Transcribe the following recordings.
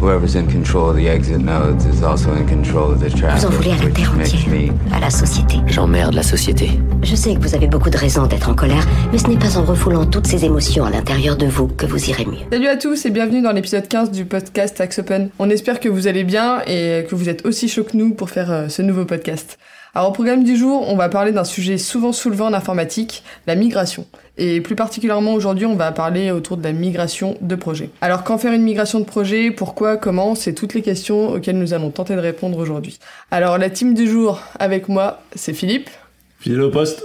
Whoever's in control of the exit nodes is also in control of the traffic. Vous en voulez à la which terre makes entière, me- à la société. J'emmerde la société. Je sais que vous avez beaucoup de raisons d'être en colère, mais ce n'est pas en refoulant toutes ces émotions à l'intérieur de vous que vous irez mieux. Salut à tous et bienvenue dans l'épisode 15 du podcast Axe Open. On espère que vous allez bien et que vous êtes aussi chaud que nous pour faire euh, ce nouveau podcast. Alors au programme du jour, on va parler d'un sujet souvent soulevé en informatique, la migration. Et plus particulièrement aujourd'hui, on va parler autour de la migration de projet. Alors quand faire une migration de projet, pourquoi, comment, c'est toutes les questions auxquelles nous allons tenter de répondre aujourd'hui. Alors la team du jour avec moi, c'est Philippe, Fidèle au poste.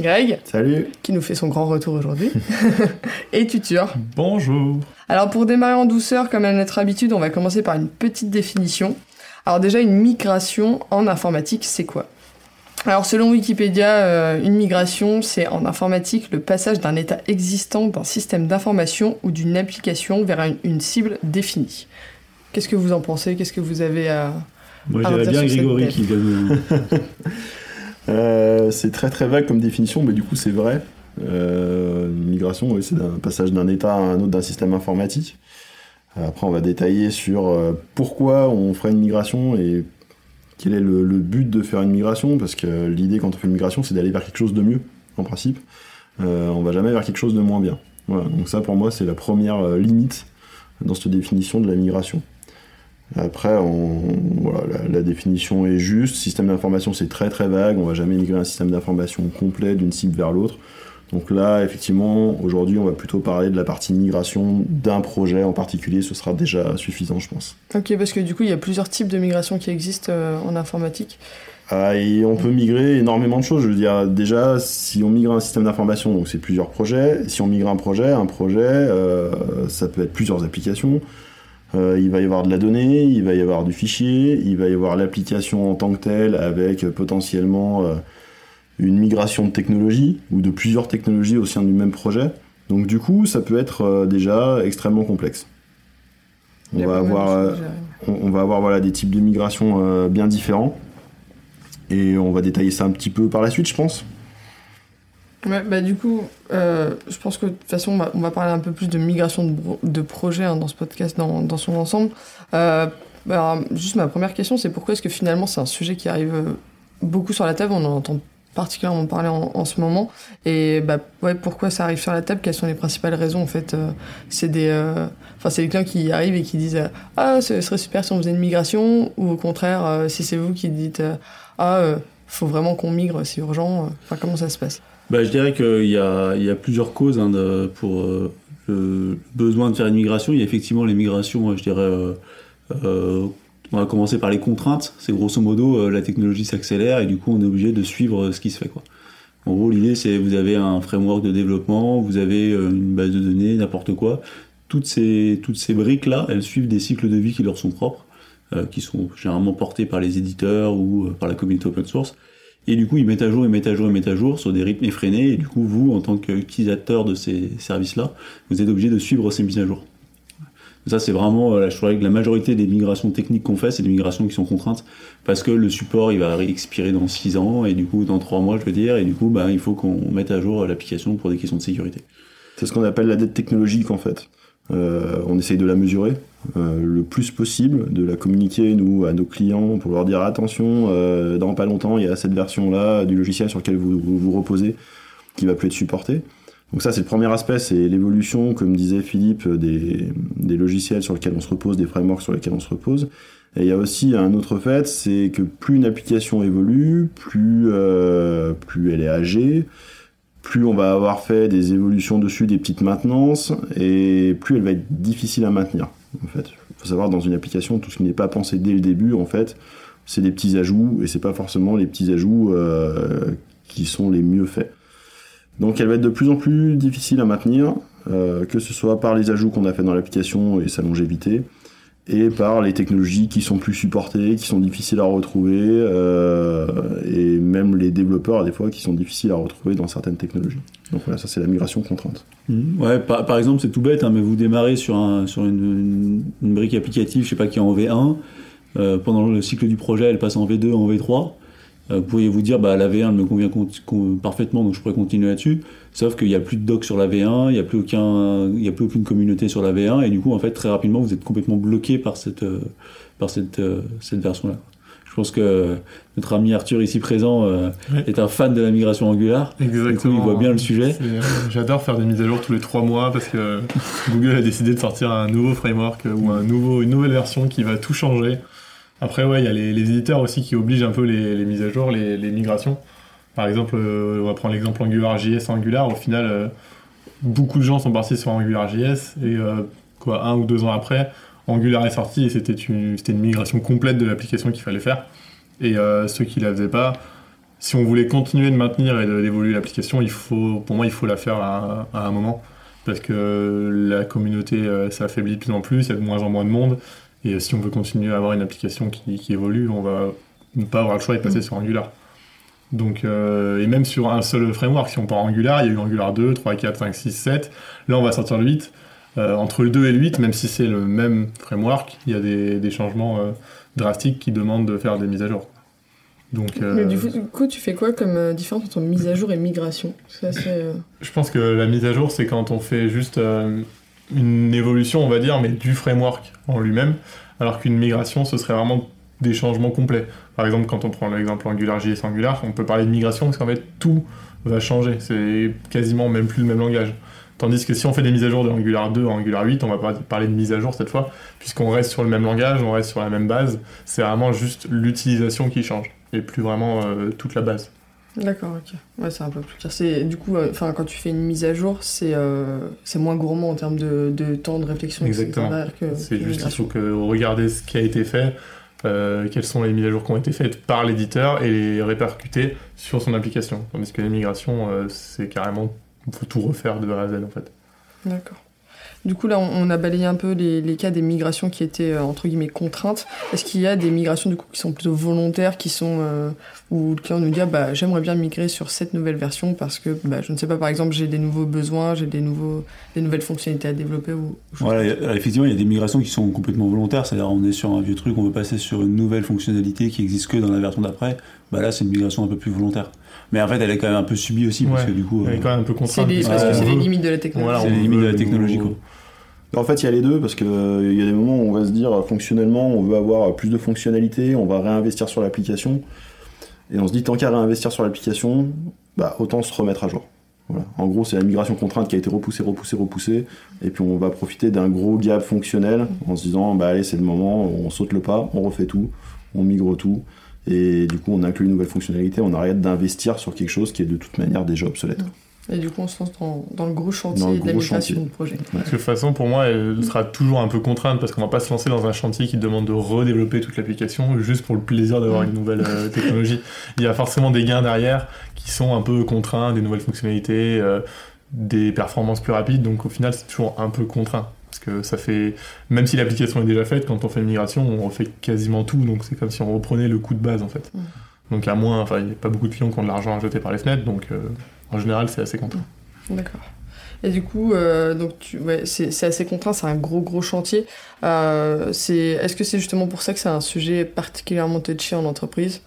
Greg, Salut. qui nous fait son grand retour aujourd'hui, et Tutur. Bonjour. Alors pour démarrer en douceur, comme à notre habitude, on va commencer par une petite définition. Alors déjà, une migration en informatique, c'est quoi? Alors selon Wikipédia, euh, une migration, c'est en informatique le passage d'un état existant d'un système d'information ou d'une application vers une, une cible définie. Qu'est-ce que vous en pensez? Qu'est-ce que vous avez à... Moi, Ah, dirais on bien Grégory qui donne. Euh, c'est très très vague comme définition, mais du coup c'est vrai. Euh, une migration, oui, c'est un passage d'un état à un autre d'un système informatique. Après, on va détailler sur euh, pourquoi on ferait une migration et quel est le, but de faire une migration, parce que l'idée quand on fait une migration, c'est d'aller vers quelque chose de mieux, en principe. Euh, on va jamais vers quelque chose de moins bien. Voilà, donc ça pour moi c'est la première euh, limite dans cette définition de la migration. Après, la, la définition est juste. Système d'information, c'est très très vague. On va jamais migrer un système d'information complet d'une cible vers l'autre. Donc là, effectivement, aujourd'hui, on va plutôt parler de la partie migration d'un projet en particulier. Ce sera déjà suffisant, je pense. Ok, parce que du coup, il y a plusieurs types de migration qui existent euh, en informatique. Ah, et on peut migrer énormément de choses. Je veux dire, déjà, si on migre un système d'information, donc c'est plusieurs projets. Si on migre un projet, un projet, euh, ça peut être plusieurs applications. Euh, il va y avoir de la donnée, il va y avoir du fichier, il va y avoir l'application en tant que telle avec potentiellement une migration de technologie ou de plusieurs technologies au sein du même projet. Donc du coup, ça peut être euh, déjà extrêmement complexe. On va avoir, euh, on, on va avoir voilà, des types de migration euh, bien différents. Et on va détailler ça un petit peu par la suite, je pense. Ouais, bah du coup, euh, je pense que de toute façon, on va, on va parler un peu plus de migration de, de projet hein, dans ce podcast dans, dans son ensemble. Euh, bah, juste ma première question, c'est pourquoi est-ce que finalement c'est un sujet qui arrive beaucoup sur la table, on en entend particulièrement parler en, ce moment. Et bah ouais, pourquoi ça arrive sur la table? Quelles sont les principales raisons en fait euh, C'est des, euh, enfin c'est les clients qui arrivent et qui disent euh, ah ce serait super si on faisait une migration, ou au contraire si c'est vous qui dites ah faut vraiment qu'on migre, c'est urgent. Enfin comment ça se passe? Bah, je dirais qu'il y a, y a plusieurs causes hein, pour le besoin de faire une migration. Il y a effectivement les migrations, je dirais. On va commencer par les contraintes. C'est grosso modo euh, la technologie s'accélère et du coup on est obligé de suivre euh, ce qui se fait. En gros, l'idée c'est vous avez un framework de développement, vous avez euh, une base de données, n'importe quoi. Toutes ces, toutes ces briques là, elles suivent des cycles de vie qui leur sont propres, qui sont généralement portés par les éditeurs ou par la communauté open source. Et du coup, ils mettent à jour, ils mettent à jour, ils mettent à jour sur des rythmes effrénés. Et du coup, vous, en tant qu'utilisateur de ces services-là, vous êtes obligé de suivre ces mises à jour. Ça, c'est vraiment, euh, je dirais que la majorité des migrations techniques qu'on fait, c'est des migrations qui sont contraintes parce que le support, il va expirer dans 6 ans et du coup, dans 3 mois, je veux dire, et du coup, bah, il faut qu'on mette à jour l'application pour des questions de sécurité. C'est ce qu'on appelle la dette technologique en fait. Euh, on essaye de la mesurer euh, le plus possible, de la communiquer nous à nos clients pour leur dire attention, dans pas longtemps il y a cette version là du logiciel sur lequel vous vous, vous reposez qui va plus être supportée. Donc ça c'est le premier aspect, c'est l'évolution, comme disait Philippe, des, logiciels sur lesquels on se repose, des frameworks sur lesquels on se repose. Et il y a aussi un autre fait, c'est que plus une application évolue, plus, euh, plus elle est âgée, plus on va avoir fait des évolutions dessus, des petites maintenances, et plus elle va être difficile à maintenir. En fait, il faut savoir dans une application, tout ce qui n'est pas pensé dès le début, en fait, c'est des petits ajouts, et c'est pas forcément les petits ajouts euh, qui sont les mieux faits. Donc elle va être de plus en plus difficile à maintenir, euh, que ce soit par les ajouts qu'on a fait dans l'application et sa longévité, et par les technologies qui sont plus supportées, qui sont difficiles à retrouver, euh, et même les développeurs, des fois, qui sont difficiles à retrouver dans certaines technologies. Donc voilà, ça c'est la migration contrainte. Mhm. Ouais, par, exemple, c'est tout bête, hein, mais vous démarrez sur, un, sur une brique applicative, je sais pas, qui est en V1, euh, pendant le cycle du projet, elle passe en V2, en V3. Euh, vous pourriez vous dire, bah, la V1 elle me convient con- con- parfaitement, donc je pourrais continuer là-dessus. Sauf qu'il n'y a plus de doc sur la V1, il n'y a, plus aucun- il y a plus aucune communauté sur la V1, et du coup, en fait, très rapidement, vous êtes complètement bloqué par cette, euh, par cette, euh, cette version-là. Je pense que notre ami Arthur, ici présent, euh, est un fan de la migration Angular. Exactement. Du coup, il voit bien le sujet. J'adore faire des mises à jour tous les trois mois parce que Google a décidé de sortir un nouveau framework ou un nouveau, une nouvelle version qui va tout changer. Après, ouais, il y a les, éditeurs aussi qui obligent un peu les, mises à jour, les, migrations. Par exemple, euh, on va prendre l'exemple AngularJS Angular. Au final, euh, beaucoup de gens sont partis sur AngularJS et euh, quoi, un ou deux ans après, Angular est sorti et c'était une, migration complète de l'application qu'il fallait faire. Et ceux qui la faisaient pas, si on voulait continuer de maintenir et d'évoluer l'application, pour moi, il faut la faire à, à un moment. Parce que la communauté s'affaiblit de plus en plus, il y a de moins en moins de monde. Et si on veut continuer à avoir une application qui, qui évolue, on va ne pas avoir le choix de passer sur Angular. Donc, euh, et même sur un seul framework, si on part Angular, il y a eu Angular 2, 3, 4, 5, 6, 7. Là, on va sortir le 8. Euh, entre le 2 et le 8, même si c'est le même framework, il y a des, des changements euh, drastiques qui demandent de faire des mises à jour. Donc, Mais du coup, tu fais quoi comme différence entre mise à jour et migration? Ça, Je pense que la mise à jour, c'est quand on fait juste une évolution, on va dire, mais du framework en lui-même, alors qu'une migration, ce serait vraiment des changements complets. Par exemple, quand on prend l'exemple AngularJS Angular, on peut parler de migration parce qu'en fait, tout va changer. C'est quasiment même plus le même langage. Tandis que si on fait des mises à jour de Angular 2 à Angular 8, on va pas parler de mise à jour cette fois, puisqu'on reste sur le même langage, on reste sur la même base. C'est vraiment juste l'utilisation qui change, et plus vraiment euh, toute la base. D'accord, ok. Ouais, c'est un peu plus clair. C'est, du coup, euh, quand tu fais une mise à jour, c'est, euh, c'est moins gourmand en termes de, de temps de réflexion. Exactement. que C'est juste, il migration. faut que vous regardez ce qui a été fait, euh, quelles sont les mises à jour qui ont été faites par l'éditeur et les répercuter sur son application. Tandis que les migrations, euh, c'est carrément, il faut tout refaire de A à Z en fait. D'accord. Du coup, là, on, a balayé un peu les, les cas des migrations qui étaient, euh, entre guillemets, contraintes. Est-ce qu'il y a des migrations, du coup, qui sont plutôt volontaires, qui sont... euh, où le client nous dit, ah, bah, j'aimerais bien migrer sur cette nouvelle version parce que, bah, je ne sais pas, par exemple, j'ai des nouveaux besoins, j'ai des, nouveaux, des nouvelles fonctionnalités à développer ou... Voilà, a- effectivement, il y a des migrations qui sont complètement volontaires, c'est-à-dire on est sur un vieux truc, on veut passer sur une nouvelle fonctionnalité qui existe que dans la version d'après. Bah là, c'est une migration un peu plus volontaire. Mais en fait, elle est quand même un peu subie aussi, parce que du coup, Elle est euh, quand même un peu contrainte. C'est les- parce que c'est les limites de la technologie. Voilà, C'est les limites de la technologie, quoi. En fait, il y a les deux, parce qu'il y a des moments où on va se dire, euh, fonctionnellement, on veut avoir plus de fonctionnalités, on va réinvestir sur l'application. Et on se dit, tant qu'à réinvestir sur l'application, bah, autant se remettre à jour. En gros, c'est la migration contrainte qui a été repoussée, repoussée, repoussée. Et puis on va profiter d'un gros gap fonctionnel en se disant, bah allez, c'est le moment, on saute le pas, on refait tout, on migre tout. Et du coup, on inclut une nouvelle fonctionnalité, on arrête d'investir sur quelque chose qui est de toute manière déjà obsolète. Et du coup, on se lance dans, dans le gros chantier le de la migration de projet. Parce que de toute façon, pour moi, elle sera toujours un peu contrainte parce qu'on va pas se lancer dans un chantier qui demande de redévelopper toute l'application juste pour le plaisir d'avoir Mm. une nouvelle euh, technologie. Il y a forcément des gains derrière qui sont un peu contraints, des nouvelles fonctionnalités, euh, des performances plus rapides. Donc au final, c'est toujours un peu contraint. Parce que ça fait, même si l'application est déjà faite, quand on fait une migration, on refait quasiment tout. Donc c'est comme si on reprenait le coût de base en fait. Mm. Donc à moins, enfin, il n'y a pas beaucoup de clients qui ont de l'argent à jeter par les fenêtres. Donc euh, en général, c'est assez contraint. D'accord. Et du coup, euh, donc tu, ouais, c'est c'est assez contraint, c'est un gros gros chantier. Euh, c'est, est-ce que c'est justement pour ça que c'est un sujet particulièrement touchy en entreprise?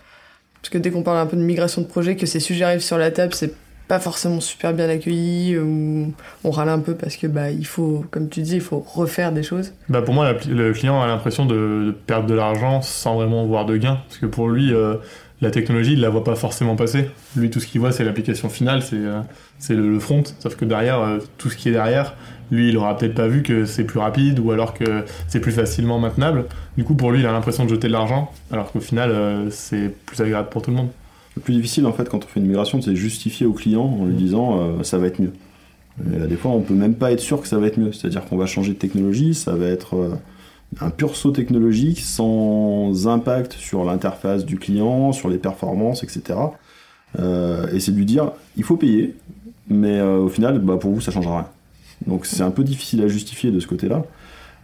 Parce que dès qu'on parle un peu de migration de projet, que ces sujets arrivent sur la table, c'est pas forcément super bien accueilli ou on râle un peu parce que bah il faut, comme tu dis, il faut refaire des choses. Bah pour moi, le client a l'impression de, de perdre de l'argent sans vraiment voir de gain. Parce que pour lui, euh, la technologie, il la voit pas forcément passer. Lui, tout ce qu'il voit, c'est l'application finale, c'est euh, le, le front. Sauf que derrière, euh, tout ce qui est derrière, lui, il aura peut-être pas vu que c'est plus rapide ou alors que c'est plus facilement maintenable. Du coup, pour lui, il a l'impression de jeter de l'argent, alors qu'au final, euh, c'est plus agréable pour tout le monde. Le plus difficile en fait quand on fait une migration, c'est justifier au client en lui disant euh, ça va être mieux. Et, euh, des fois, on peut même pas être sûr que ça va être mieux. C'est-à-dire qu'on va changer de technologie, ça va être un pur saut technologique sans impact sur l'interface du client, sur les performances, etc. Euh, et c'est de lui dire il faut payer, mais euh, au final, bah, pour vous, ça changera rien. Donc c'est un peu difficile à justifier de ce côté-là.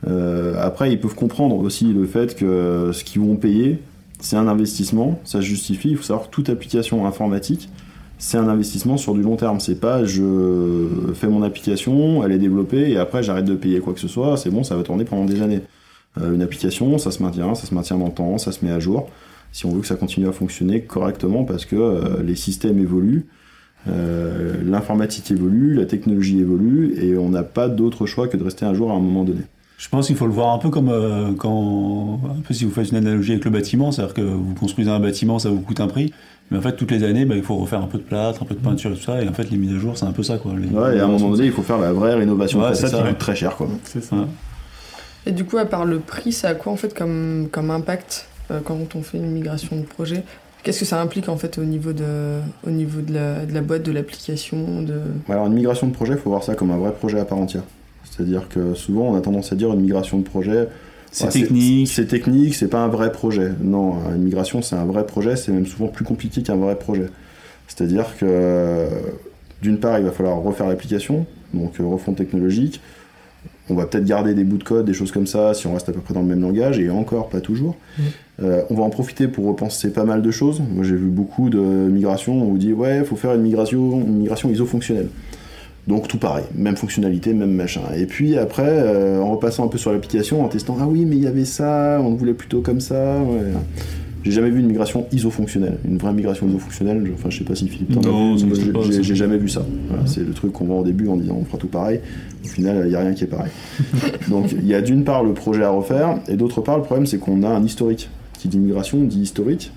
Euh, après, ils peuvent comprendre aussi le fait que ce qu'ils vont payer, c'est un investissement, ça se justifie. Il faut savoir que toute application informatique, c'est un investissement sur du long terme. C'est pas je fais mon application, elle est développée et après j'arrête de payer quoi que ce soit, c'est bon, ça va tourner pendant des années. Euh, une application, ça se maintient, ça se maintient dans le temps, ça se met à jour. Si on veut que ça continue à fonctionner correctement, parce que euh, les systèmes évoluent, euh, l'informatique évolue, la technologie évolue, et on n'a pas d'autre choix que de rester un jour à un moment donné. Je pense qu'il faut le voir un peu comme euh, quand, un peu si vous faites une analogie avec le bâtiment, c'est-à-dire que vous construisez un bâtiment, ça vous coûte un prix, mais en fait toutes les années, bah, il faut refaire un peu de plâtre, un peu de peinture et tout ça, et en fait les mises à jour, c'est un peu ça quoi. Les- Ouais, et à un moment donné, il faut faire la vraie rénovation Ouais, de façade ça, qui ouais. coûte très cher. Quoi. C'est ça. Ouais. Et du coup, à part le prix, ça a quoi en fait comme, comme impact euh, quand on fait une migration de projet? Qu'est-ce que ça implique en fait au niveau de, au niveau de, la, de la boîte, de l'application de... Alors une migration de projet, il faut voir ça comme un vrai projet à part entière. C'est-à-dire que souvent, on a tendance à dire une migration de projet, C'est Ouais, technique. C'est technique, c'est pas un vrai projet. Non, une migration, c'est un vrai projet, c'est même souvent plus compliqué qu'un vrai projet. C'est-à-dire que, d'une part, il va falloir refaire l'application, donc euh, refonte technologique. On va peut-être garder des bouts de code, des choses comme ça, si on reste à peu près dans le même langage, et encore, pas toujours. Euh, on va en profiter pour repenser pas mal de choses. Moi, j'ai vu beaucoup de migrations, on vous dit, ouais, il faut faire une migration, une migration iso-fonctionnelle. Donc tout pareil, même fonctionnalité, même machin. Et puis après, euh, en repassant un peu sur l'application, en testant, ah oui, mais il y avait ça, on le voulait plutôt comme ça. ouais. J'ai jamais vu une migration iso-fonctionnelle, une vraie migration iso-fonctionnelle. Enfin, je sais pas si Philippe t'en Non, J'ai- jamais vu ça. Voilà, c'est le truc qu'on voit au début en disant on fera tout pareil. Au final, il n'y a rien qui est pareil. Donc il y a d'une part le projet à refaire, et d'autre part, le problème c'est qu'on a un historique. Qui dit migration dit historique.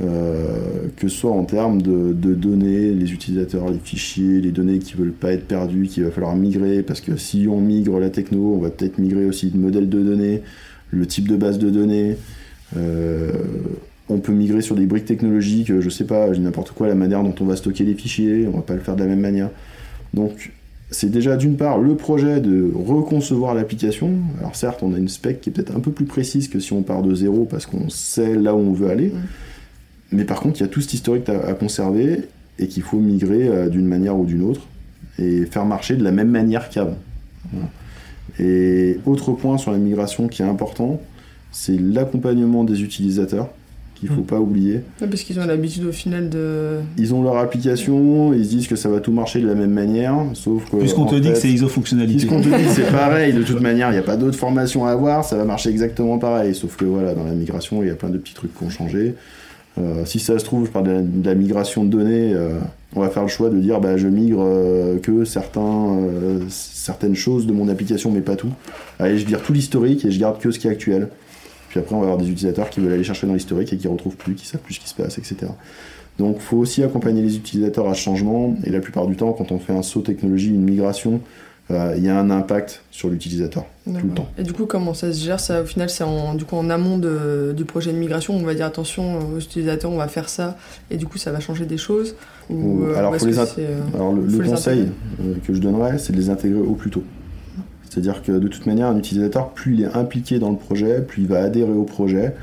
Euh, que ce soit en termes de, de données, les utilisateurs, les fichiers, les données qui veulent pas être perdues, qu'il va falloir migrer, parce que si on migre la techno, on va peut-être migrer aussi le modèle de données, le type de base de données. Euh, on peut migrer sur des briques technologiques, je sais pas, je dis n'importe quoi, la manière dont on va stocker les fichiers, on va pas le faire de la même manière. Donc c'est déjà d'une part le projet de reconcevoir l'application. Alors certes, on a une spec qui est peut-être un peu plus précise que si on part de zéro parce qu'on sait là où on veut aller. Mais par contre, il y a tout cet historique à, à conserver et qu'il faut migrer euh, d'une manière ou d'une autre et faire marcher de la même manière qu'avant. Voilà. Et autre point sur la migration qui est important, c'est l'accompagnement des utilisateurs qu'il faut Mm. pas oublier. Ouais, parce qu'ils ont l'habitude au final de... Ils ont leur application, ils se disent que ça va tout marcher de la même manière, sauf que Puisqu'on te dit que c'est iso-fonctionnalité. Puisqu'on te dit que c'est pareil, de toute manière, il n'y a pas d'autre formation à avoir, ça va marcher exactement pareil. Sauf que voilà, dans la migration, il y a plein de petits trucs qui ont changé. Euh, si ça se trouve, je parle de la, de la migration de données, euh, on va faire le choix de dire bah, je migre euh, que certains, euh, certaines choses de mon application, mais pas tout. Allez, je vire tout l'historique et je garde que ce qui est actuel. Puis après, on va avoir des utilisateurs qui veulent aller chercher dans l'historique et qui retrouvent plus, qui savent plus ce qui se passe, etc. Donc, faut aussi accompagner les utilisateurs à ce changement. Et la plupart du temps, quand on fait un saut technologie, une migration, euh, il y a un impact sur l'utilisateur tout le temps. Et du coup, comment ça se gère? Ça Au final, c'est en, du coup, en amont de- du projet de migration, on va dire attention aux utilisateurs, on va faire ça, et du coup, ça va changer des choses? Ou, euh, alors, faut les euh, Alors le, conseil euh, que je donnerais, c'est de les intégrer au plus tôt. C'est-à-dire que de toute manière, un utilisateur, plus il est impliqué dans le projet, plus il va adhérer au projet,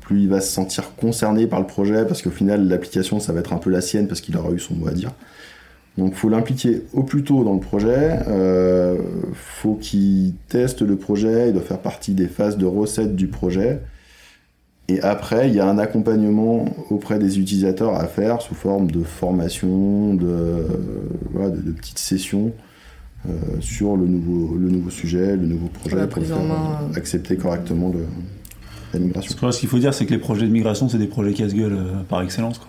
plus il va se sentir concerné par le projet, parce qu'au final, l'application, ça va être un peu la sienne, parce qu'il aura eu son mot à dire. Donc, faut l'impliquer au plus tôt dans le projet. Euh, faut qu'il teste le projet. Il doit faire partie des phases de recette du projet. Et après, il y a un accompagnement auprès des utilisateurs à faire sous forme de formation, de, petites sessions sur le nouveau, le nouveau sujet, le nouveau projet, La pour faire main, euh, euh. accepter correctement le, la migration. Parce que ce qu'il faut dire, c'est que les projets de migration, c'est des projets casse-gueule euh, par excellence. Quoi.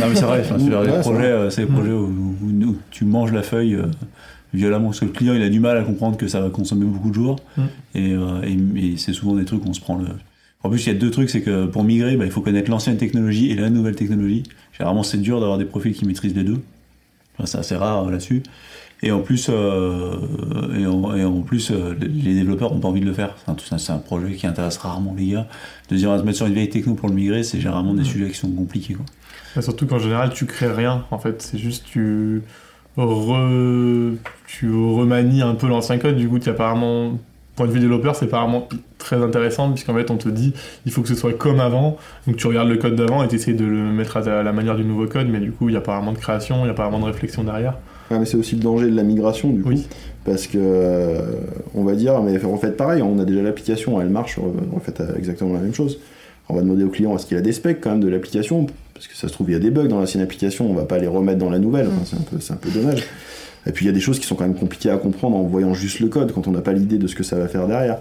non, mais c'est vrai, enfin, c'est-à-dire, Ouais, les c'est projets, vrai. euh, c'est des projets où, où- où tu manges la feuille euh, violemment, parce que le client, il a du mal à comprendre que ça va consommer beaucoup de jours. Mm. Et, euh, et- et c'est souvent des trucs où on se prend le. En plus, il y a deux trucs, c'est que pour migrer, bah, il faut connaître l'ancienne technologie et la nouvelle technologie. Généralement, c'est dur d'avoir des profils qui maîtrisent les deux. Enfin, c'est assez rare euh, là-dessus. Et en plus, euh, et en, et en plus euh, les développeurs n'ont pas envie de le faire. C'est un, projet qui intéresse rarement les gars. De dire on va se mettre sur une vieille techno pour le migrer, c'est généralement des sujets qui sont compliqués. Quoi. Mais surtout qu'en général, tu crées rien. En fait, c'est juste tu re... tu remanies un peu l'ancien code. Du coup, tu apparemment, point de vue développeur, c'est apparemment très intéressant puisqu'en fait, on te dit il faut que ce soit comme avant. Donc, tu regardes le code d'avant et tu essaies de le mettre à la manière du nouveau code. Mais du coup, il n'y a pas vraiment de création, il n'y a pas vraiment de réflexion derrière. Ah, mais c'est aussi le danger de la migration, du coup. Oui. Parce que, euh, on va dire, mais refaites pareil, on a déjà l'application, elle marche, refaites exactement la même chose. On va demander au client est-ce qu'il a des specs quand même de l'application, parce que ça se trouve, il y a des bugs dans l'ancienne application, on va pas les remettre dans la nouvelle, Enfin, c'est un, peu- c'est un peu dommage. Et puis il y a des choses qui sont quand même compliquées à comprendre en voyant juste le code, quand on n'a pas l'idée de ce que ça va faire derrière.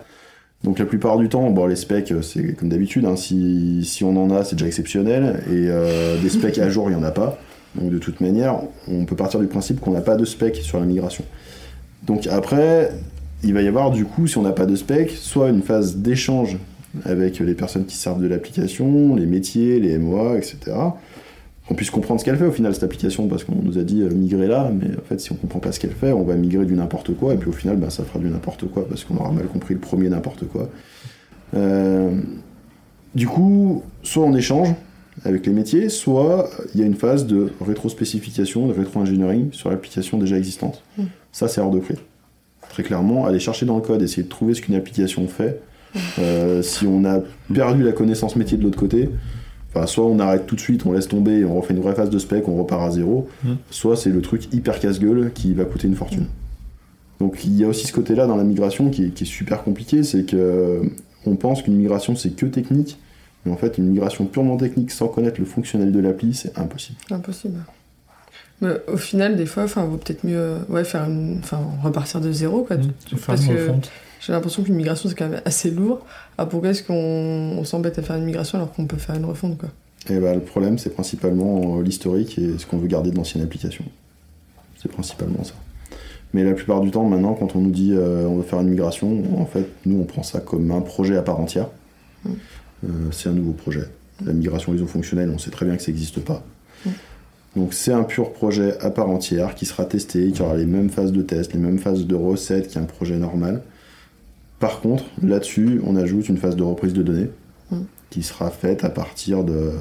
Donc la plupart du temps, bon, les specs, euh, c'est comme d'habitude, hein, si, si on en a, c'est déjà exceptionnel, et euh, des specs à jour, il n'y en a pas. Donc de toute manière, on peut partir du principe qu'on n'a pas de specs sur la migration. Donc après, il va y avoir du coup, si on n'a pas de specs, soit une phase d'échange avec les personnes qui servent de l'application, les métiers, les MOA, etc. Qu'on puisse comprendre ce qu'elle fait au final cette application, parce qu'on nous a dit euh, migrer là, mais en fait si on comprend pas ce qu'elle fait, on va migrer du n'importe quoi, et puis au final bah, ça fera du n'importe quoi, parce qu'on aura mal compris le premier n'importe quoi. Euh, du coup, soit on échange avec les métiers, soit il y a une phase de rétrospécification, de rétro-engineering sur l'application déjà existante. Mm. Ça c'est hors de prix. Très clairement, aller chercher dans le code, essayer de trouver ce qu'une application fait, euh, si on a perdu la connaissance métier de l'autre côté, enfin, soit on arrête tout de suite, on laisse tomber, on refait une vraie phase de spec, on repart à zéro, Mm. soit c'est le truc hyper casse-gueule qui va coûter une fortune. Donc il y a aussi ce côté-là dans la migration qui est, qui est super compliqué, c'est que euh, on pense qu'une migration c'est que technique, mais en fait une migration purement technique sans connaître le fonctionnel de l'appli, c'est impossible. Impossible. Mais au final, des fois, enfin, vaut peut-être mieux ouais, faire une... enfin, repartir de zéro. Quoi, Mmh, Tu- faire parce une que refonte. j'ai l'impression qu'une migration, c'est quand même assez lourd. Ah, pourquoi est-ce qu'on on s'embête à faire une migration alors qu'on peut faire une refonte quoi? Et bah, le problème c'est principalement euh, l'historique et ce qu'on veut garder de l'ancienne application. C'est principalement ça. Mais la plupart du temps, maintenant, quand on nous dit euh, on veut faire une migration, en fait, nous, on prend ça comme un projet à part entière. Mm. Euh, c'est un nouveau projet. La migration ISO fonctionnelle, on sait très bien que ça n'existe pas. Donc c'est un pur projet à part entière qui sera testé, qui aura les mêmes phases de test, les mêmes phases de recettes qu'un projet normal. Par contre, là-dessus, on ajoute une phase de reprise de données Mm. qui sera faite à partir de,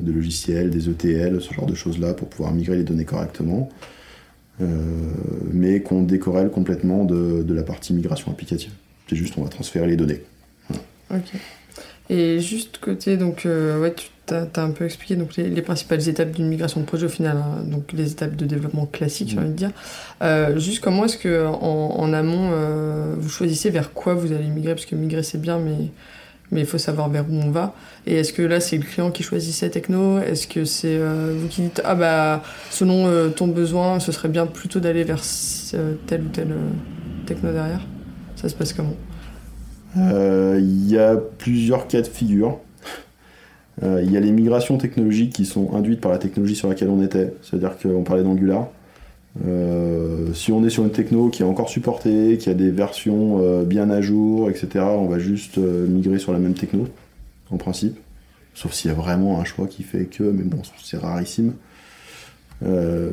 de logiciels, des ETL, ce genre de choses-là, pour pouvoir migrer les données correctement. Euh, mais qu'on décorrèle complètement de, de la partie migration applicative. C'est juste, on va transférer les données. Et juste côté, donc, euh, ouais, tu as, un peu expliqué donc, les, les principales étapes d'une migration de projet au final, hein, donc les étapes de développement classiques, j'ai Mm. envie de dire. Euh, juste comment est-ce que en, en amont, euh, vous choisissez vers quoi vous allez migrer? Parce que migrer c'est bien, mais mais il faut savoir vers où on va. Et est-ce que là c'est le client qui choisit techno? Est-ce que c'est euh, vous qui dites ah bah selon euh, ton besoin, ce serait bien plutôt d'aller vers euh, telle ou telle techno derrière? Ça se passe comment? Il y a plusieurs cas de figure. Euh, Il y a les migrations technologiques qui sont induites par la technologie sur laquelle on était. C'est-à-dire qu'on parlait d'Angular. Euh, si on est sur une techno qui est encore supportée, qui a des versions euh, bien à jour, etc., on va juste euh, migrer sur la même techno, en principe. Sauf s'il y a vraiment un choix qui fait que, mais bon, c'est rarissime. Euh,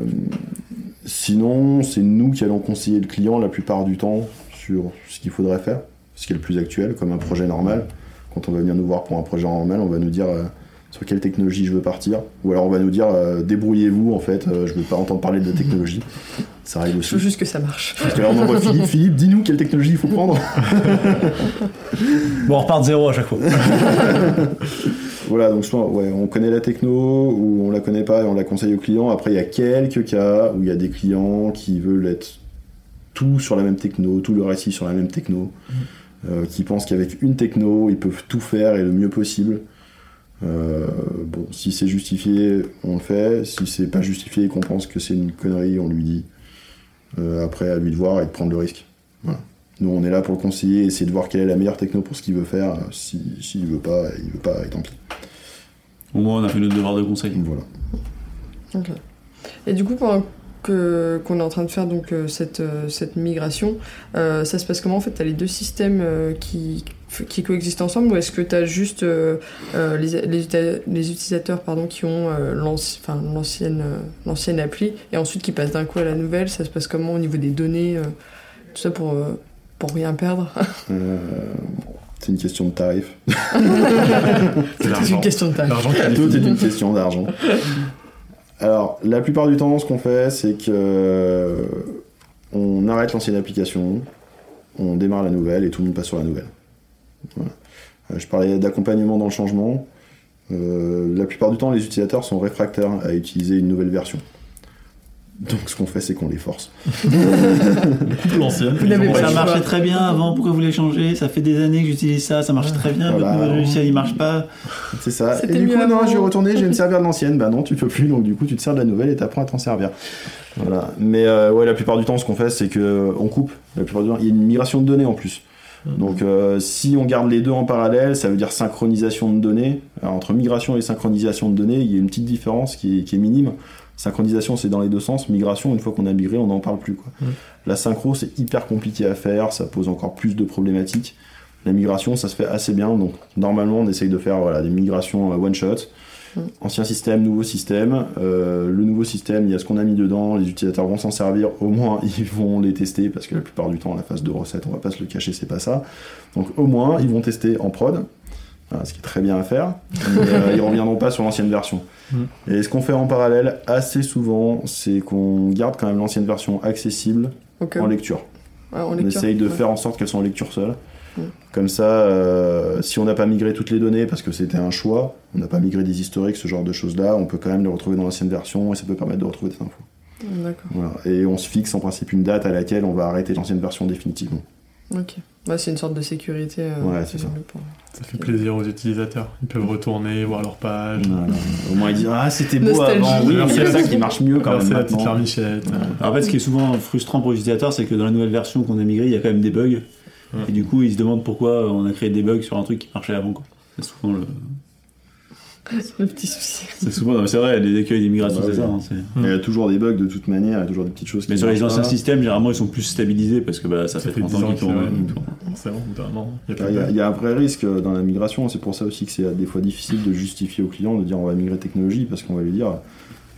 sinon, c'est nous qui allons conseiller le client la plupart du temps sur ce qu'il faudrait faire, ce qui est le plus actuel, comme un projet normal. Quand on va venir nous voir pour un projet normal, on va nous dire euh, sur quelle technologie je veux partir, ou alors on va nous dire euh, débrouillez-vous en fait, euh, je veux pas entendre parler de la technologie. Ça arrive Je aussi. veux juste que ça marche. Parce que là on envoie Philippe, Philippe, dis-nous quelle technologie il faut prendre. Bon, on repart de zéro à chaque fois. Voilà, donc soit ouais, on connaît la techno ou on la connaît pas et on la conseille aux clients. Après, il y a quelques cas où il y a des clients qui veulent être tout sur la même techno, tout le récit sur la même techno, euh, qui pensent qu'avec une techno, ils peuvent tout faire et le mieux possible. Euh, bon, si c'est justifié, on le fait. Si c'est pas justifié et qu'on pense que c'est une connerie, on lui dit. Euh, après, à lui de voir et de prendre le risque. Voilà. Nous, on est là pour le conseiller, essayer de voir quelle est la meilleure techno pour ce qu'il veut faire. Si, s'il veut pas, il veut pas, et tant pis. Au moins, on a fait notre devoir de conseil. Voilà. Ok. Et du coup, pendant que qu'on est en train de faire donc euh, cette, euh, cette migration, euh, ça se passe comment en fait? T'as les deux systèmes euh, qui, qui coexistent ensemble ou est-ce que t'as juste euh, euh, les, les, utilisateurs pardon, qui ont euh, l'ancienne l'ancienne appli et ensuite qui passent d'un coup à la nouvelle? Ça se passe comment au niveau des données euh, Tout ça pour, pour rien perdre? Euh, c'est une question de tarif. C'est une question de qui Tout est une question d'argent. Alors, la plupart du temps, ce qu'on fait, c'est que euh, on arrête l'ancienne application, on démarre la nouvelle et tout le monde passe sur la nouvelle. Euh, Je parlais d'accompagnement dans le changement. Euh, la plupart du temps, les utilisateurs sont réfractaires à utiliser une nouvelle version. Donc, ce qu'on fait, c'est qu'on les force. l'ancienne. Ça marchait très bien avant, pourquoi vous voulez changer Ça fait des années que j'utilise ça, ça marche très bien, Voilà. votre nouveau logiciel il marche pas. C'est ça. Et du coup, non, je vais retourner, je vais me servir de l'ancienne. Bah non, tu peux plus, donc du coup, tu te sers de la nouvelle et t'apprends à t'en servir. Voilà. Mais euh, ouais, la plupart du temps, ce qu'on fait, c'est que on coupe. La plupart du temps, il y a une migration de données en plus. Donc euh, si on garde les deux en parallèle, ça veut dire synchronisation de données. Alors, entre migration et synchronisation de données, il y a une petite différence qui est, qui est minime. Synchronisation, c'est dans les deux sens. Migration, une fois qu'on a migré, on n'en parle plus. Quoi. La synchro, c'est hyper compliqué à faire, ça pose encore plus de problématiques. La migration, ça se fait assez bien. Donc normalement, on essaye de faire voilà, des migrations euh, one shot. Mm. Ancien système, nouveau système. Euh, le nouveau système, il y a ce qu'on a mis dedans. Les utilisateurs vont s'en servir. Au moins, ils vont les tester parce que la plupart du temps, la phase de recette, on va pas se le cacher, c'est pas ça. Donc au moins, ils vont tester en prod. Voilà, ce qui est très bien à faire. Mais, euh, ils reviendront pas sur l'ancienne version. Mm. Et ce qu'on fait en parallèle assez souvent, c'est qu'on garde quand même l'ancienne version accessible en lecture. En On lecture. essaye de Ouais. faire en sorte qu'elles soient en lecture seule. Mm. Comme ça, euh, si on n'a pas migré toutes les données parce que c'était un choix, on n'a pas migré des historiques, ce genre de choses-là, on peut quand même les retrouver dans l'ancienne version et ça peut permettre de retrouver des infos. Voilà. Et on se fixe en principe une date à laquelle on va arrêter l'ancienne version définitivement. Ok. Ouais, c'est une sorte de sécurité. euh, Ouais, c'est ça. pour- Ça fait plaisir aux utilisateurs. Ils peuvent retourner, voir leur page. Au moins ils disent Ah, c'était beau avant. Oui, mais il y a Merci. ça qui marche mieux quand même. la petite larmichette. En fait, ce qui est souvent frustrant pour les utilisateurs, c'est que dans la nouvelle version qu'on a migrée, il y a quand même des bugs. Ouais. Et du coup, ils se demandent pourquoi on a créé des bugs sur un truc qui marchait avant. quoi. C'est souvent le. Le petit souci. C'est souvent. non, mais c'est vrai, les écueils d'immigration, Bah c'est ça. hein, c'est- Il y a toujours des bugs de toute manière, il y a toujours des petites choses qui Mais sur les marchent anciens pas. systèmes, généralement, ils sont plus stabilisés parce que bah, ça, Ça fait fait 30 10 ans qu'ils tournent. C'est bon, vraiment. Il y a Il pas y, de a, il y a un vrai risque dans la migration, c'est pour ça aussi que c'est des fois difficile de justifier au client de dire on va migrer technologie parce qu'on va lui dire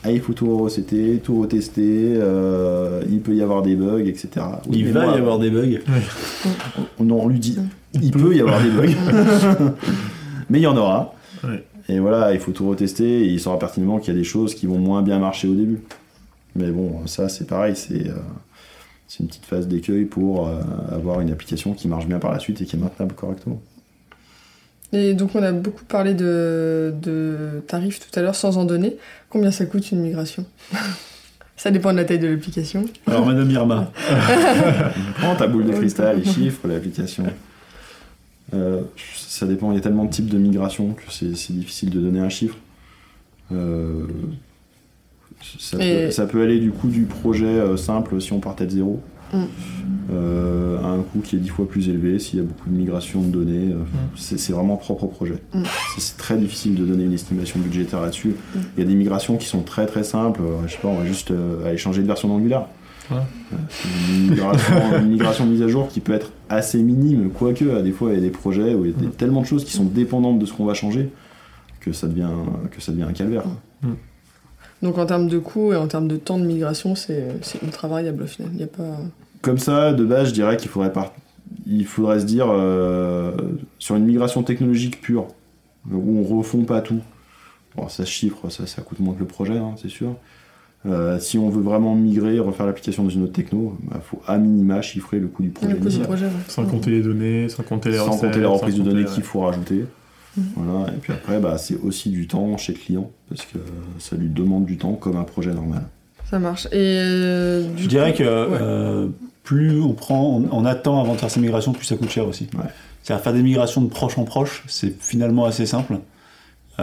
ah, il faut tout recéter, tout retester, euh, il peut y avoir des bugs, etc. Oui, Il mais va moi, y avoir des bugs. on, non, on lui dit il peut y avoir des bugs, mais il y en aura. Ouais. Et voilà, il faut tout retester et il saura pertinemment qu'il y a des choses qui vont moins bien marcher au début. Mais bon, ça c'est pareil, c'est euh, une petite phase d'écueil pour euh, avoir une application qui marche bien par la suite et qui est maintenable correctement. Et donc, on a beaucoup parlé de, de tarifs tout à l'heure sans en donner. Combien ça coûte une migration? Ça dépend de la taille de l'application. Alors, Madame Irma, Prends ta boule de cristal, les ça. chiffres, l'application. Euh, ça dépend, il y a tellement de types de migration que c'est difficile de donner un chiffre. Euh, ça, Et- peut, ça peut aller du coût du projet euh, simple si on partait de zéro, Mm. euh, à un coût qui est dix fois plus élevé s'il y a beaucoup de migration de données. euh, c'est c'est vraiment propre au projet. Mm. C'est- très difficile de donner une estimation budgétaire là-dessus. Mm. Il y a des migrations qui sont très très simples. euh, je sais pas, on va juste aller changer de version d'Angular. Ouais. Une migration, une migration de mise à jour qui peut être assez minime, quoique à des fois il y a des projets où il y a des- tellement de choses qui sont dépendantes de ce qu'on va changer que ça devient, que ça devient un calvaire. Donc, en termes de coût et en termes de temps de migration, c'est c'est ultra variable au final. Il n'y a pas. Comme ça, de base, je dirais qu'il faudrait, par- il faudrait se dire euh, sur une migration technologique pure, où on refond pas tout. Bon, ça se chiffre, ça, ça coûte moins que le projet, hein, c'est sûr. Euh, si on veut vraiment migrer, refaire l'application dans une autre techno, il faut à minima chiffrer le coût du projet. Le coût du projet, ouais. Sans compter les données, sans compter les sans recettes. compter les reprises de données qu'il faut rajouter. Mhm. Voilà. Et puis après, bah, c'est aussi du temps chez le client, parce que ça lui demande du temps comme un projet normal. Ça marche. Et euh, du je dirais coup- que Ouais. euh, plus on prend, on, on attend avant de faire ces migrations, plus ça coûte cher aussi. Ouais. C'est-à-dire faire des migrations de proche en proche, c'est finalement assez simple.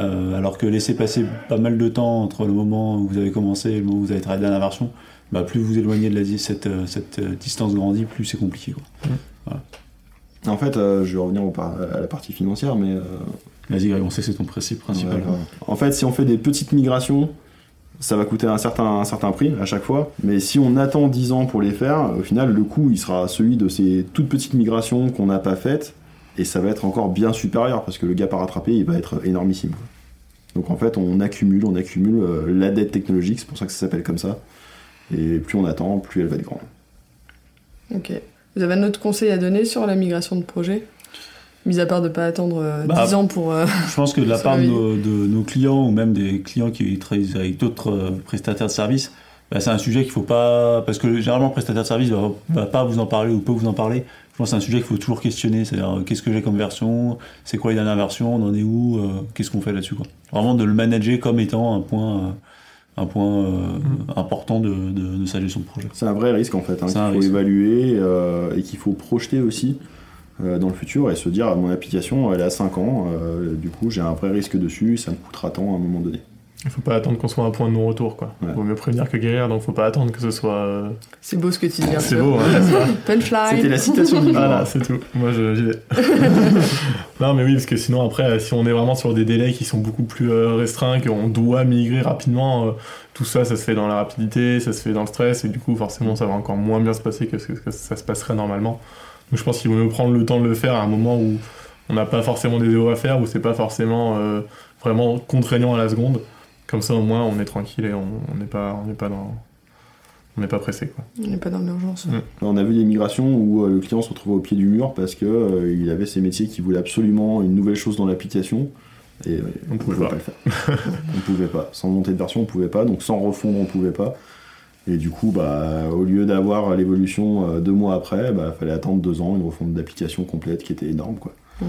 Euh, alors que laisser passer pas mal de temps entre le moment où vous avez commencé et le moment où vous avez travaillé la dernière version, bah, plus vous éloignez de la, cette, euh, cette euh, distance grandit, plus c'est compliqué. Quoi. En fait, euh, je vais revenir au par- à la partie financière, mais euh, Vas-y, Greg, on sait que c'est ton principe principal. Ouais, ouais. En fait, si on fait des petites migrations, ça va coûter un certain, un certain prix à chaque fois. Mais si on attend 10 ans pour les faire, au final, le coût, il sera celui de ces toutes petites migrations qu'on n'a pas faites. Et ça va être encore bien supérieur parce que le gap à rattraper, il va être énormissime. quoi. Donc en fait, on accumule, on accumule euh, la dette technologique, c'est pour ça que ça s'appelle comme ça. Et plus on attend, plus elle va être grande. Ok. Vous avez un autre conseil à donner sur la migration de projet Mis à part de ne pas attendre euh, Bah, 10 ans pour. euh, Je pense que de la part de nos, de nos clients ou même des clients qui travaillent avec d'autres euh, prestataires de services, bah, c'est un sujet qu'il faut pas. Parce que généralement, le prestataire de service va, va pas vous en parler ou peut vous en parler. Je pense que c'est un sujet qu'il faut toujours questionner. C'est-à-dire, euh, qu'est-ce que j'ai comme version C'est quoi les dernières versions On en est où euh, Qu'est-ce qu'on fait là-dessus quoi. Vraiment de le manager comme étant un point, euh, un point euh, important de, de, de sa gestion de projet. C'est un vrai risque en fait, hein, qu'il faut risque. évaluer euh, et qu'il faut projeter aussi dans le futur et se dire mon application elle a 5 ans, euh, du coup j'ai un vrai risque dessus, ça me coûtera tant à un moment donné. Il faut pas attendre qu'on soit à un point de non-retour, quoi. Ouais. Vaut mieux prévenir que guérir, donc faut pas attendre que ce soit. euh, C'est beau ce que tu dis, C'est beau, hein. Punchline. C'était la citation du Voilà, c'est tout. Moi, je- j'y vais. non, mais oui, parce que sinon, après, si on est vraiment sur des délais qui sont beaucoup plus euh, restreints, qu'on doit migrer rapidement, euh, tout ça, ça se fait dans la rapidité, ça se fait dans le stress, et du coup, forcément, ça va encore moins bien se passer que ce que ça se passerait normalement. Donc, je pense qu'il vaut mieux prendre le temps de le faire à un moment où on n'a pas forcément des zéros à faire, où c'est pas forcément euh, vraiment contraignant à la seconde. Comme ça, au moins, on est tranquille et on n'est pas, on n'est pas dans. On n'est pas pressé, quoi. On n'est pas dans l'urgence. Mm. On a vu des migrations où euh, le client se retrouvait au pied du mur parce que euh, il avait ses métiers qui voulaient absolument une nouvelle chose dans l'application et euh, On on pouvait pouvait pas. pas le faire. on pouvait pas. Sans monter de version, on pouvait pas. Donc sans refondre, on pouvait pas. Et du coup, bah, au lieu d'avoir l'évolution euh, deux mois après, bah, fallait attendre deux ans, une refonte d'application complète qui était énorme, quoi. Mm.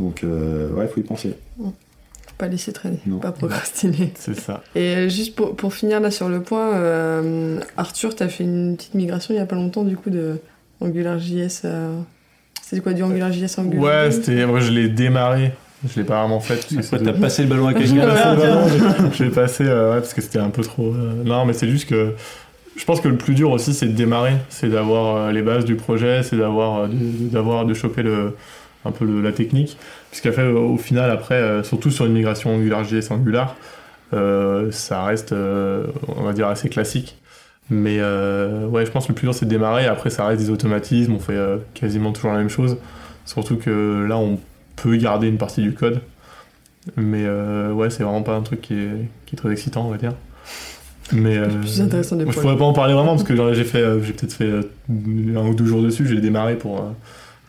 Donc, euh, ouais, faut y penser. Pas laisser traîner, Non. pas procrastiner. C'est ça. Et euh, juste pour, pour finir là sur le point, euh, Arthur, t'as fait une petite migration il y a pas longtemps du coup de AngularJS à. C'était quoi du AngularJS Angular Ouais, c'était. Moi, je l'ai démarré. Je l'ai pas vraiment fait. Après, c'est- t'as passé le ballon à quelqu'un. l'ai passé le ballon, je- je l'ai passé euh, ouais, parce que c'était un peu trop. euh, Non, mais c'est juste que je pense que le plus dur aussi, c'est de démarrer, c'est d'avoir euh, les bases du projet, c'est d'avoir euh, de, d'avoir de choper le un peu le- la technique, puisqu'après au final après, euh, surtout sur une migration AngularJS Angular, euh, ça reste, euh, on va dire assez classique. Mais ouais, je pense que le plus dur c'est de démarrer. Après, ça reste des automatismes, on fait quasiment toujours la même chose. Surtout que là, on peut garder une partie du code. Mais euh, ouais, c'est vraiment pas un truc qui est, qui est très excitant, on va dire. Mais euh, plus intéressant des je pourrais pas en parler vraiment parce que genre, j'ai fait, j'ai peut-être fait un ou deux jours dessus. J'ai démarré pour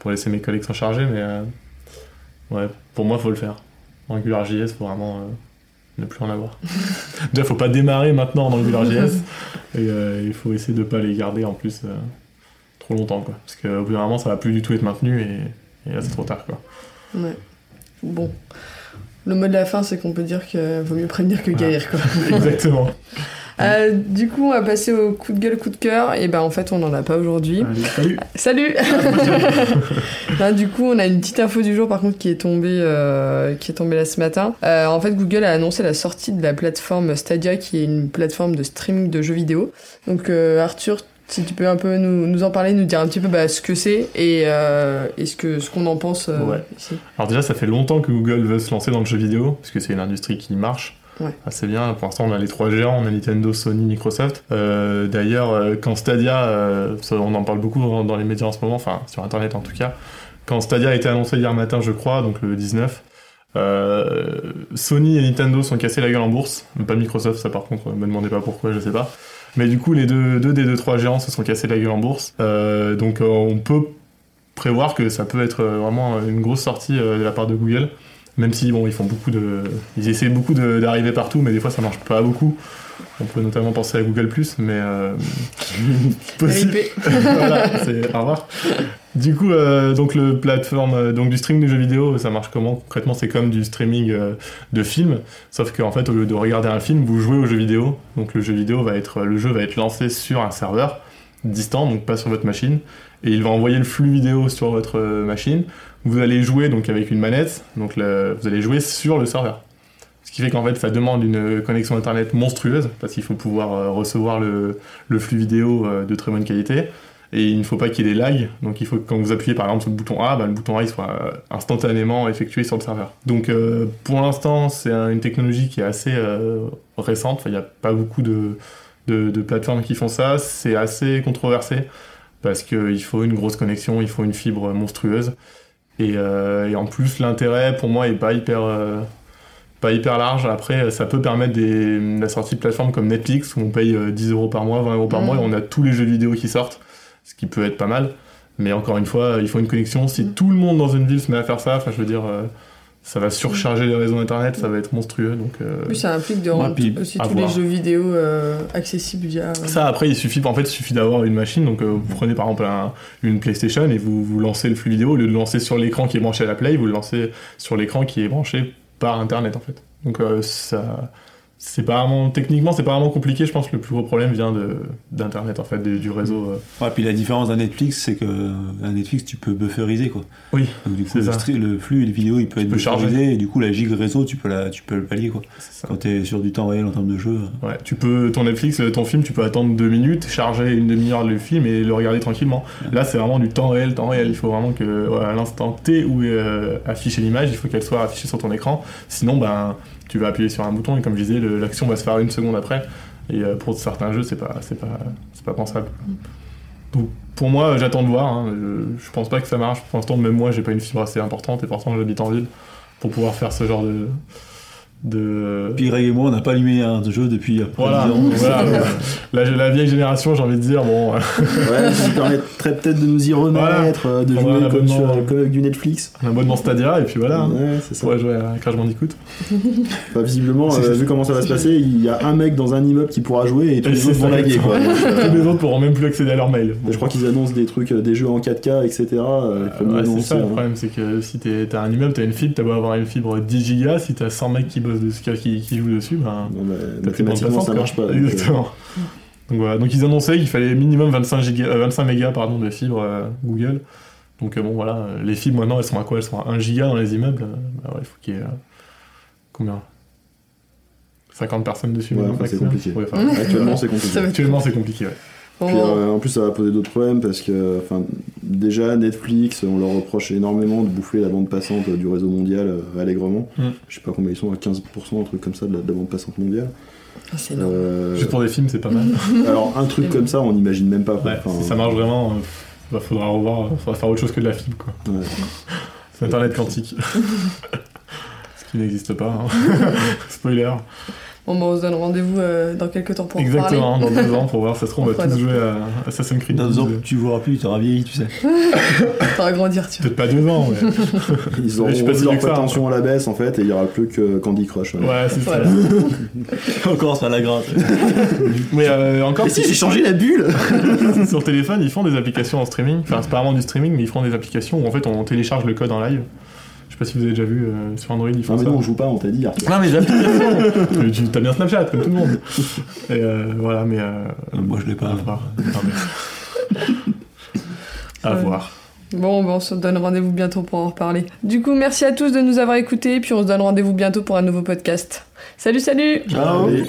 pour laisser mes collègues s'en charger, mais euh, ouais, pour moi, faut le faire. AngularJS, faut vraiment euh, ne plus en avoir. Déjà, faut pas démarrer maintenant en AngularJS et euh, il faut essayer de pas les garder en plus euh, trop longtemps, quoi. Parce qu'au bout d'un moment, ça va plus du tout être maintenu et, et là, c'est trop tard, quoi. Ouais. Bon. Le mot de la fin, c'est qu'on peut dire que vaut mieux prévenir que guérir, quoi. Exactement. Euh, du coup, on va passer au coup de gueule, coup de cœur. Et ben, en fait, on n'en a pas aujourd'hui. Salut. Salut Là, Du coup, on a une petite info du jour, par contre, qui est tombée, euh, qui est tombée là ce matin. Euh, en fait, Google a annoncé la sortie de la plateforme Stadia, qui est une plateforme de streaming de jeux vidéo. Donc, Arthur, si tu peux un peu nous, nous en parler, nous dire un petit peu bah, ce que c'est et, euh, et ce que ce qu'on en pense euh, Ouais. ici. Alors déjà, ça fait longtemps que Google veut se lancer dans le jeu vidéo, parce que c'est une industrie qui marche Ouais. assez bien. Pour l'instant, on a les trois géants, on a Nintendo, Sony, Microsoft. Euh, D'ailleurs, euh, quand Stadia, euh, on en parle beaucoup dans, les médias en ce moment, enfin sur Internet en tout cas, quand Stadia a été annoncé hier matin, je crois, donc le 19, euh, Sony et Nintendo sont cassés la gueule en bourse, pas Microsoft, ça par contre, me demandez pas pourquoi, je sais pas. Mais du coup, les deux, deux des deux trois géants se sont cassés la gueule en bourse. Donc on peut prévoir que ça peut être vraiment une grosse sortie de la part de Google. Même si bon, ils font beaucoup de, ils essaient beaucoup d'arriver partout, mais des fois ça marche pas beaucoup. On peut notamment penser à Google mais euh, possible. Voilà, c'est au revoir. Du coup, euh, donc le plateforme euh, donc du streaming de jeux vidéo, ça marche comment concrètement? C'est comme du streaming de films, sauf qu'en fait au lieu de regarder un film, vous jouez au jeu vidéo. Donc le jeu vidéo va être, le jeu va être lancé sur un serveur distant, donc pas sur votre machine, et il va envoyer le flux vidéo sur votre euh, machine. Vous allez jouer donc avec une manette, donc vous allez jouer sur le serveur. Ce qui fait qu'en fait ça demande une connexion internet monstrueuse parce qu'il faut pouvoir euh, recevoir le, le flux vidéo euh, de très bonne qualité et il ne faut pas qu'il y ait des lags. Donc il faut que quand vous appuyez par exemple sur le bouton A, bah, le bouton A il soit instantanément effectué sur le serveur. Donc pour l'instant c'est un- une technologie qui est assez récente. Il n'y a pas beaucoup de, de, de plateformes qui font ça. C'est assez controversé parce qu'il faut une grosse connexion, il faut une fibre monstrueuse. Et, euh, et en plus l'intérêt pour moi est pas hyper euh, pas hyper large. Après, ça peut permettre des, la sortie de plateformes comme Netflix où on paye euh, 10 euros par mois, 20 euros par Mhm. mois et on a tous les jeux vidéo qui sortent, ce qui peut être pas mal. Mais encore une fois, il faut une connexion. Si Mhm. tout le monde dans une ville se met à faire ça, enfin, je veux dire, euh, ça va surcharger les réseaux internet, ça va être monstrueux. Donc, euh, En plus, ça implique de Ouais, rendre puis aussi tous voir. les jeux vidéo euh, accessibles via. euh, Ça, après, il suffit, en fait, il suffit d'avoir une machine. Donc, euh, vous prenez par exemple un- une PlayStation et vous, vous lancez le flux vidéo. Au lieu de le lancer sur l'écran qui est branché à la Play, vous le lancez sur l'écran qui est branché par Internet, en fait. Donc, ça, c'est pas vraiment techniquement c'est pas vraiment compliqué je pense que le plus gros problème vient de d'internet en fait du, du réseau euh. Ouais, puis la différence d'un Netflix, c'est que un Netflix, tu peux bufferiser quoi. oui Donc du coup, le, ça. stri- le flux et les vidéos, il peut être bufferisé, et du coup, la gigue réseau, tu peux, la, tu peux le pallier quoi. Quand t'es sur du temps réel en termes de jeu. ouais tu peux ton Netflix euh, ton film tu peux attendre deux minutes charger une demi-heure le film et le regarder tranquillement là c'est vraiment du temps réel temps réel il faut vraiment que ouais, à l'instant T où est euh, affichée l'image il faut qu'elle soit affichée sur ton écran sinon ben tu vas appuyer sur un bouton et comme je disais l'action va se faire une seconde après. Et euh, pour certains jeux c'est pas c'est pas c'est pas pensable. Donc pour moi j'attends de voir hein. je, je pense pas que ça marche. Pour l'instant même moi j'ai pas une fibre assez importante et pourtant j'habite en ville pour pouvoir faire ce genre de de Puis Greg et moi, on n'a pas allumé un jeu depuis voilà, 10 ans. voilà. la, la vieille génération, j'ai envie de dire, bon, euh, Ouais, ça nous permettrait peut-être de nous y remettre, euh, de jouer comme, sur- comme avec du Netflix. un abonnement Stadia, et puis voilà. hein. Ouais, c'est On ça. pourrait jouer à Crash Bandicoot. Enfin, visiblement, C'est- euh, vu comment ça va se passer, il y a un mec dans un immeuble qui pourra jouer et tous Et les autres vont ça, laguer. Quoi. Donc, euh, Tous les autres pourront même plus accéder à leur mail. je crois qu'ils annoncent des trucs, euh, des jeux en 4K, etc. euh, Ouais, c'est ça le problème, c'est que si t'es- t'as un immeuble, t'as une fibre, t'as beau avoir une fibre 10 gigas, si t'as 100 mecs qui bossent dessus, qui, qui jouent dessus, ben. Bah, de mathématiquement, ça marche pas. donc, euh, Exactement. Donc voilà, donc ils annonçaient qu'il fallait minimum 25, giga, euh, 25 mégas pardon, de fibre euh, Google. Donc euh, bon voilà, les fibres maintenant elles sont à quoi? Elles sont à 1 giga dans les immeubles? Bah ouais, il faut qu'il y ait. euh, combien? 50 personnes dessus Ouais, maintenant, enfin, c'est compliqué. Ouais, enfin, Actuellement, c'est compliqué. Actuellement c'est compliqué, ouais. Puis, euh, en plus, ça va poser d'autres problèmes parce que, enfin, déjà Netflix, on leur reproche énormément de bouffer la bande passante du réseau mondial euh, allègrement. Mm. Je sais pas combien ils sont, à 15%, un truc comme ça de la, de la bande passante mondiale. ah, c'est énorme. Euh, Juste pour des films, c'est pas mal. alors, un truc comme ça, on n'imagine même pas. quoi. Ouais, Enfin, si ça marche vraiment, euh, bah, faudra revoir, faudra faire autre chose que de la fibre, quoi. ouais. C'est Internet quantique. Ce qui n'existe pas. hein. Spoiler. Bon, bah, on se donne rendez-vous euh, dans quelques temps pour en parler. Exactement, dans deux ans, pour voir, ça se trouve, on va tous jouer à Assassin's Creed. Dans deux ans, tu verras plus, tu auras vieilli, tu sais. Va grandir, tu vois. Peut-être pas deux ans, mais. Ils auront pas leur prétention à la baisse en fait, et il y aura plus que Candy Crush. ouais. Ouais, c'est Voilà. ça. Encore ça la gratte. Mais euh, encore, Mais si, j'ai changé la bulle sur téléphone, ils font des applications en streaming. Enfin, c'est pas vraiment du streaming, mais ils font des applications où en fait on télécharge le code en live. Je sais pas si vous avez déjà vu euh, sur Android, ils font Non mais ça. non, on joue pas, on t'a dit. Arthur. Non, mais tu- T'as bien Snapchat, comme tout le monde. Et euh, voilà, mais. euh, Moi, je l'ai pas. À voir. Non, mais- À voir. Bon, bah, on se donne rendez-vous bientôt pour en reparler. Du coup, merci à tous de nous avoir écoutés, puis on se donne rendez-vous bientôt pour un nouveau podcast. Salut, salut Allez.